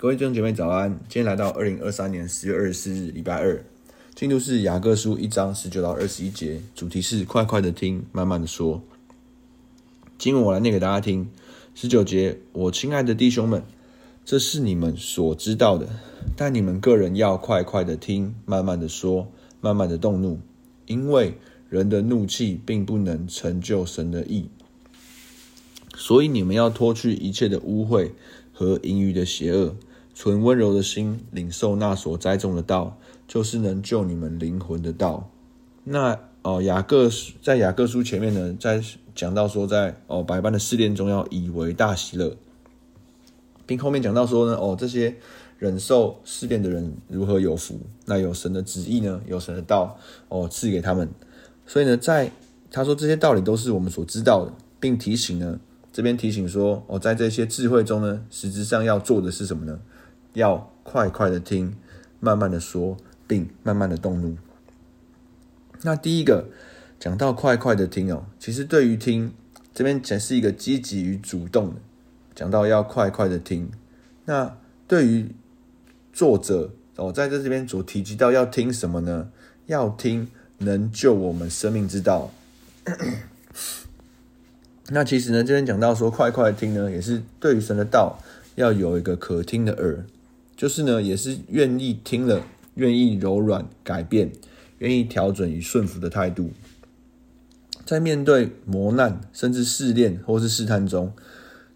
各位弟兄姐妹早安！今天来到二零二三年十月二十四日，礼拜二，进度是雅各书一章十九到二十一节，主题是快快的听，慢慢的说。经文我来念给大家听。十九节，我亲爱的弟兄们，这是你们所知道的，但你们个人要快快的听，慢慢的说，慢慢的动怒，因为人的怒气并不能成就神的义。所以你们要脱去一切的污秽和盈余的邪恶。存温柔的心，领受那所栽种的道，就是能救你们灵魂的道。那哦，雅各在雅各书前面呢，在讲到说在，在哦百般的试炼中要以为大喜乐，并后面讲到说呢，哦这些忍受试炼的人如何有福。那有神的旨意呢，有神的道哦赐给他们。所以呢，在他说这些道理都是我们所知道的，并提醒呢，这边提醒说哦，在这些智慧中呢，实质上要做的是什么呢？要快快的听，慢慢的说，并慢慢的动怒。那第一个讲到快快的听哦，其实对于听这边才是一个积极与主动的，讲到要快快的听。那对于作者哦，在这这边所提及到要听什么呢？要听能救我们生命之道。那其实呢，这边讲到说快快的听呢，也是对于神的道要有一个可听的耳。就是呢，也是愿意听了，愿意柔软改变，愿意调整与顺服的态度，在面对磨难甚至试炼或是试探中，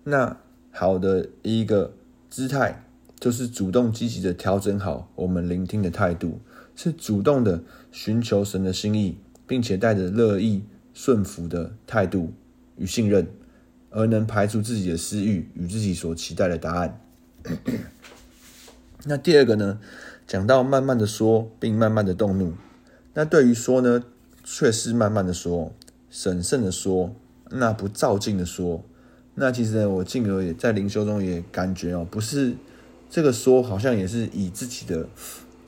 那好的一个姿态，就是主动积极的调整好我们聆听的态度，是主动的寻求神的心意，并且带着乐意顺服的态度与信任，而能排除自己的私欲与自己所期待的答案。那第二个呢，讲到慢慢的说，并慢慢的动怒。那对于说呢，却是慢慢的说，审慎的说，那不躁进的说。那其实呢，我进而也在灵修中也感觉哦，不是这个说，好像也是以自己的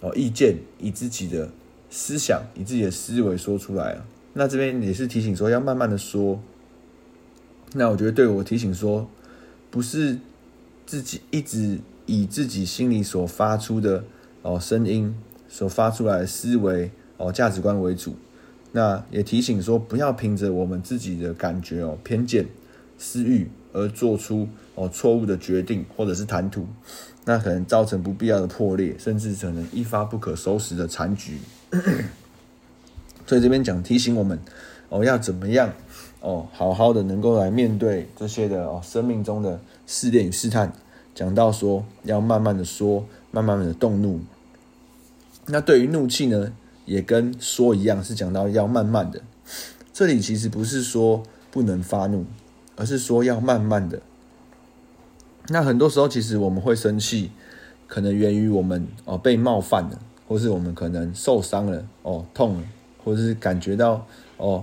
哦意见，以自己的思想，以自己的思维说出来啊。那这边也是提醒说，要慢慢的说。那我觉得对我提醒说，不是自己一直。以自己心里所发出的哦声音，所发出来的思维哦价值观为主，那也提醒说，不要凭着我们自己的感觉哦偏见、私欲而做出哦错误的决定或者是谈吐，那可能造成不必要的破裂，甚至可能一发不可收拾的残局。所以这边讲提醒我们哦要怎么样哦好好的能够来面对这些的哦生命中的试炼与试探。讲到说要慢慢的说，慢慢的动怒。那对于怒气呢，也跟说一样，是讲到要慢慢的。这里其实不是说不能发怒，而是说要慢慢的。那很多时候，其实我们会生气，可能源于我们哦被冒犯了，或是我们可能受伤了哦痛了，或者是感觉到哦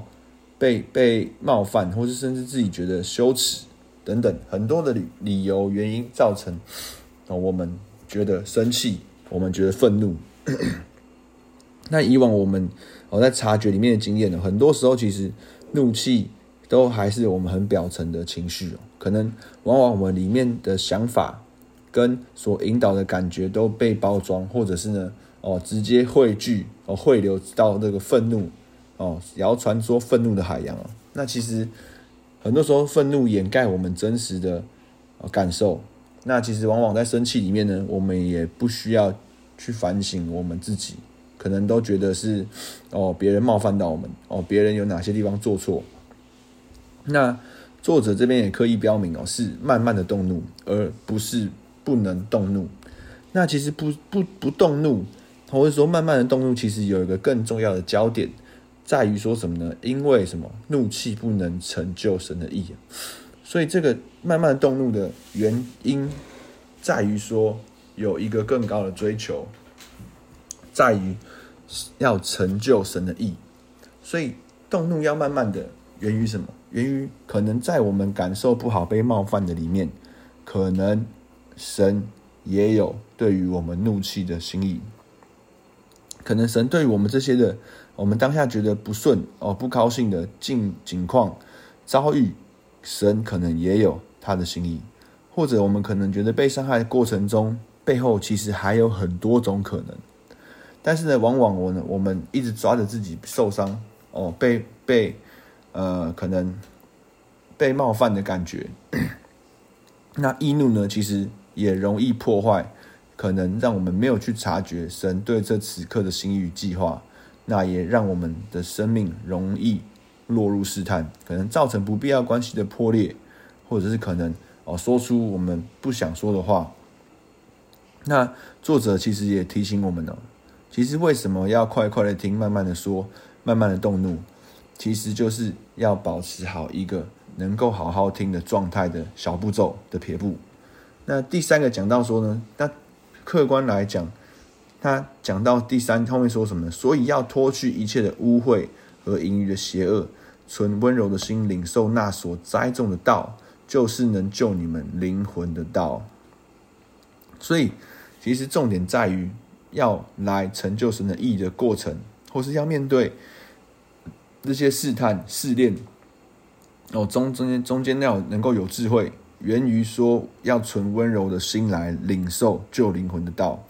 被被冒犯，或是甚至自己觉得羞耻。等等很多的理理由原因造成，我们觉得生气，我们觉得愤怒。那以往我们我在察觉里面的经验呢，很多时候其实怒气都还是我们很表层的情绪，可能往往我们里面的想法跟所引导的感觉都被包装，或者是呢哦直接汇聚哦汇流到那个愤怒哦谣传说愤怒的海洋哦。那其实。很多时候，愤怒掩盖我们真实的感受。那其实往往在生气里面呢，我们也不需要去反省我们自己，可能都觉得是哦别人冒犯到我们，哦别人有哪些地方做错。那作者这边也刻意标明哦，是慢慢的动怒，而不是不能动怒。那其实不不不动怒，或者说慢慢的动怒，其实有一个更重要的焦点。在于说什么呢？因为什么？怒气不能成就神的意，所以这个慢慢动怒的原因，在于说有一个更高的追求，在于要成就神的意。所以动怒要慢慢的，源于什么？源于可能在我们感受不好、被冒犯的里面，可能神也有对于我们怒气的心意。可能神对于我们这些的，我们当下觉得不顺哦，不高兴的境境况遭遇，神可能也有他的心意，或者我们可能觉得被伤害的过程中背后其实还有很多种可能。但是呢，往往我呢，我们一直抓着自己受伤哦，被被呃可能被冒犯的感觉。那易怒呢，其实也容易破坏，可能让我们没有去察觉神对这此刻的心意与计划。那也让我们的生命容易落入试探，可能造成不必要关系的破裂，或者是可能哦说出我们不想说的话。那作者其实也提醒我们呢，其实为什么要快快的听，慢慢的说，慢慢的动怒，其实就是要保持好一个能够好好听的状态的小步骤的撇步。那第三个讲到说呢，那客观来讲。他讲到第三后面说什么？所以要脱去一切的污秽和盈余的邪恶，存温柔的心，领受那所栽种的道，就是能救你们灵魂的道。所以，其实重点在于要来成就神的意义的过程，或是要面对这些试探试炼。哦，中中间中间要能够有智慧，源于说要存温柔的心来领受救灵魂的道。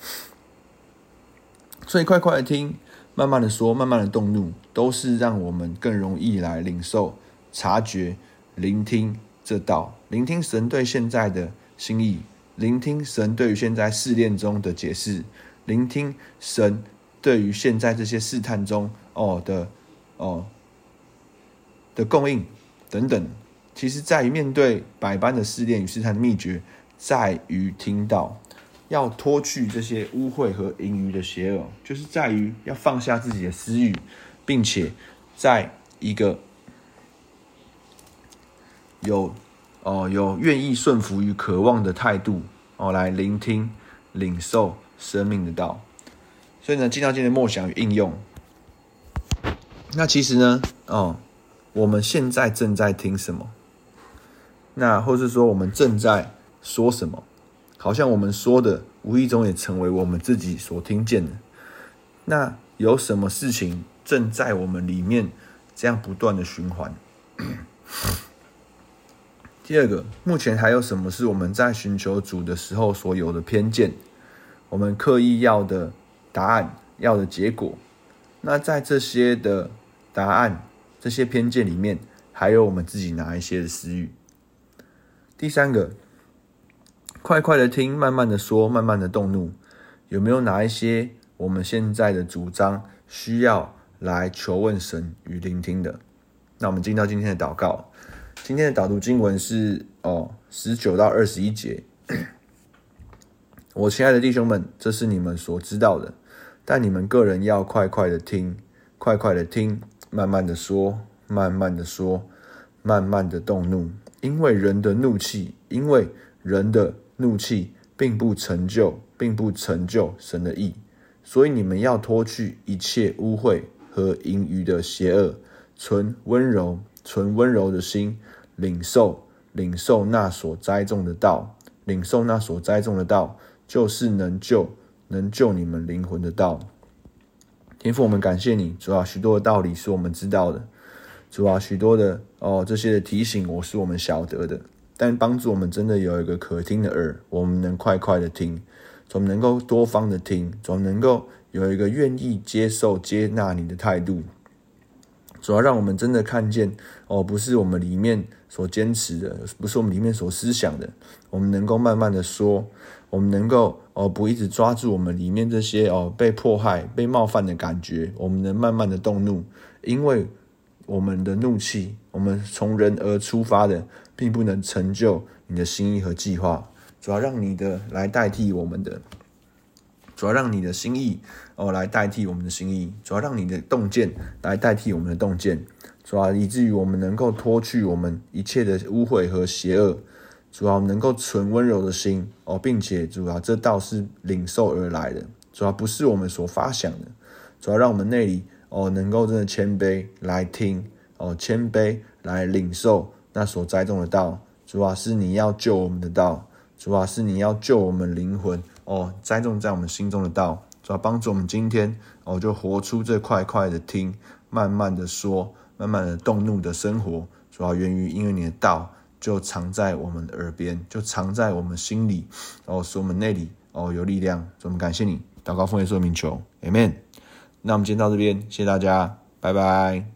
所以，快快的听，慢慢的说，慢慢的动怒，都是让我们更容易来领受、察觉、聆听这道，聆听神对现在的心意，聆听神对于现在试炼中的解释，聆听神对于现在这些试探中哦的哦的供应等等。其实，在于面对百般的试炼与试探的秘诀，在于听到。要脱去这些污秽和盈余的邪恶，就是在于要放下自己的私欲，并且在一个有哦有愿意顺服与渴望的态度哦来聆听、领受生命的道。所以呢，进到今天的梦想与应用。那其实呢，哦，我们现在正在听什么？那或是说我们正在说什么？好像我们说的，无意中也成为我们自己所听见的。那有什么事情正在我们里面这样不断的循环？第二个，目前还有什么是我们在寻求主的时候所有的偏见？我们刻意要的答案，要的结果？那在这些的答案、这些偏见里面，还有我们自己哪一些的私欲？第三个。快快的听，慢慢的说，慢慢的动怒。有没有哪一些我们现在的主张需要来求问神与聆听的？那我们进到今天的祷告。今天的导读经文是哦，十九到二十一节。我亲爱的弟兄们，这是你们所知道的，但你们个人要快快的听，快快的听，慢慢的说，慢慢的说，慢慢的动怒，因为人的怒气，因为人的。怒气并不成就，并不成就神的意，所以你们要脱去一切污秽和盈余的邪恶，存温柔，存温柔的心，领受，领受那所栽种的道，领受那所栽种的道，就是能救，能救你们灵魂的道。天父，我们感谢你，主啊，许多的道理是我们知道的，主啊，许多的哦，这些的提醒，我是我们晓得的。但帮助我们真的有一个可听的耳，我们能快快的听，总能够多方的听，总能够有一个愿意接受、接纳你的态度。主要让我们真的看见哦，不是我们里面所坚持的，不是我们里面所思想的，我们能够慢慢的说，我们能够哦，不一直抓住我们里面这些哦被迫害、被冒犯的感觉，我们能慢慢的动怒，因为我们的怒气，我们从人而出发的。并不能成就你的心意和计划，主要让你的来代替我们的，主要让你的心意哦来代替我们的心意，主要让你的洞见来代替我们的洞见，主要以至于我们能够脱去我们一切的污秽和邪恶，主要能够存温柔的心哦，并且主要这道是领受而来的，主要不是我们所发想的，主要让我们内里哦能够真的谦卑来听哦，谦卑来领受。那所栽种的道，主啊，是你要救我们的道，主啊，是你要救我们灵魂哦，栽种在我们心中的道，主啊，帮助我们今天哦，就活出这快快的听，慢慢的说，慢慢的动怒的生活，主啊，源于因为你的道就藏在我们的耳边，就藏在我们心里，哦使我们内里哦有力量。所以我们感谢你，祷告奉耶稣的名求，Amen。那我们今天到这边，谢谢大家，拜拜。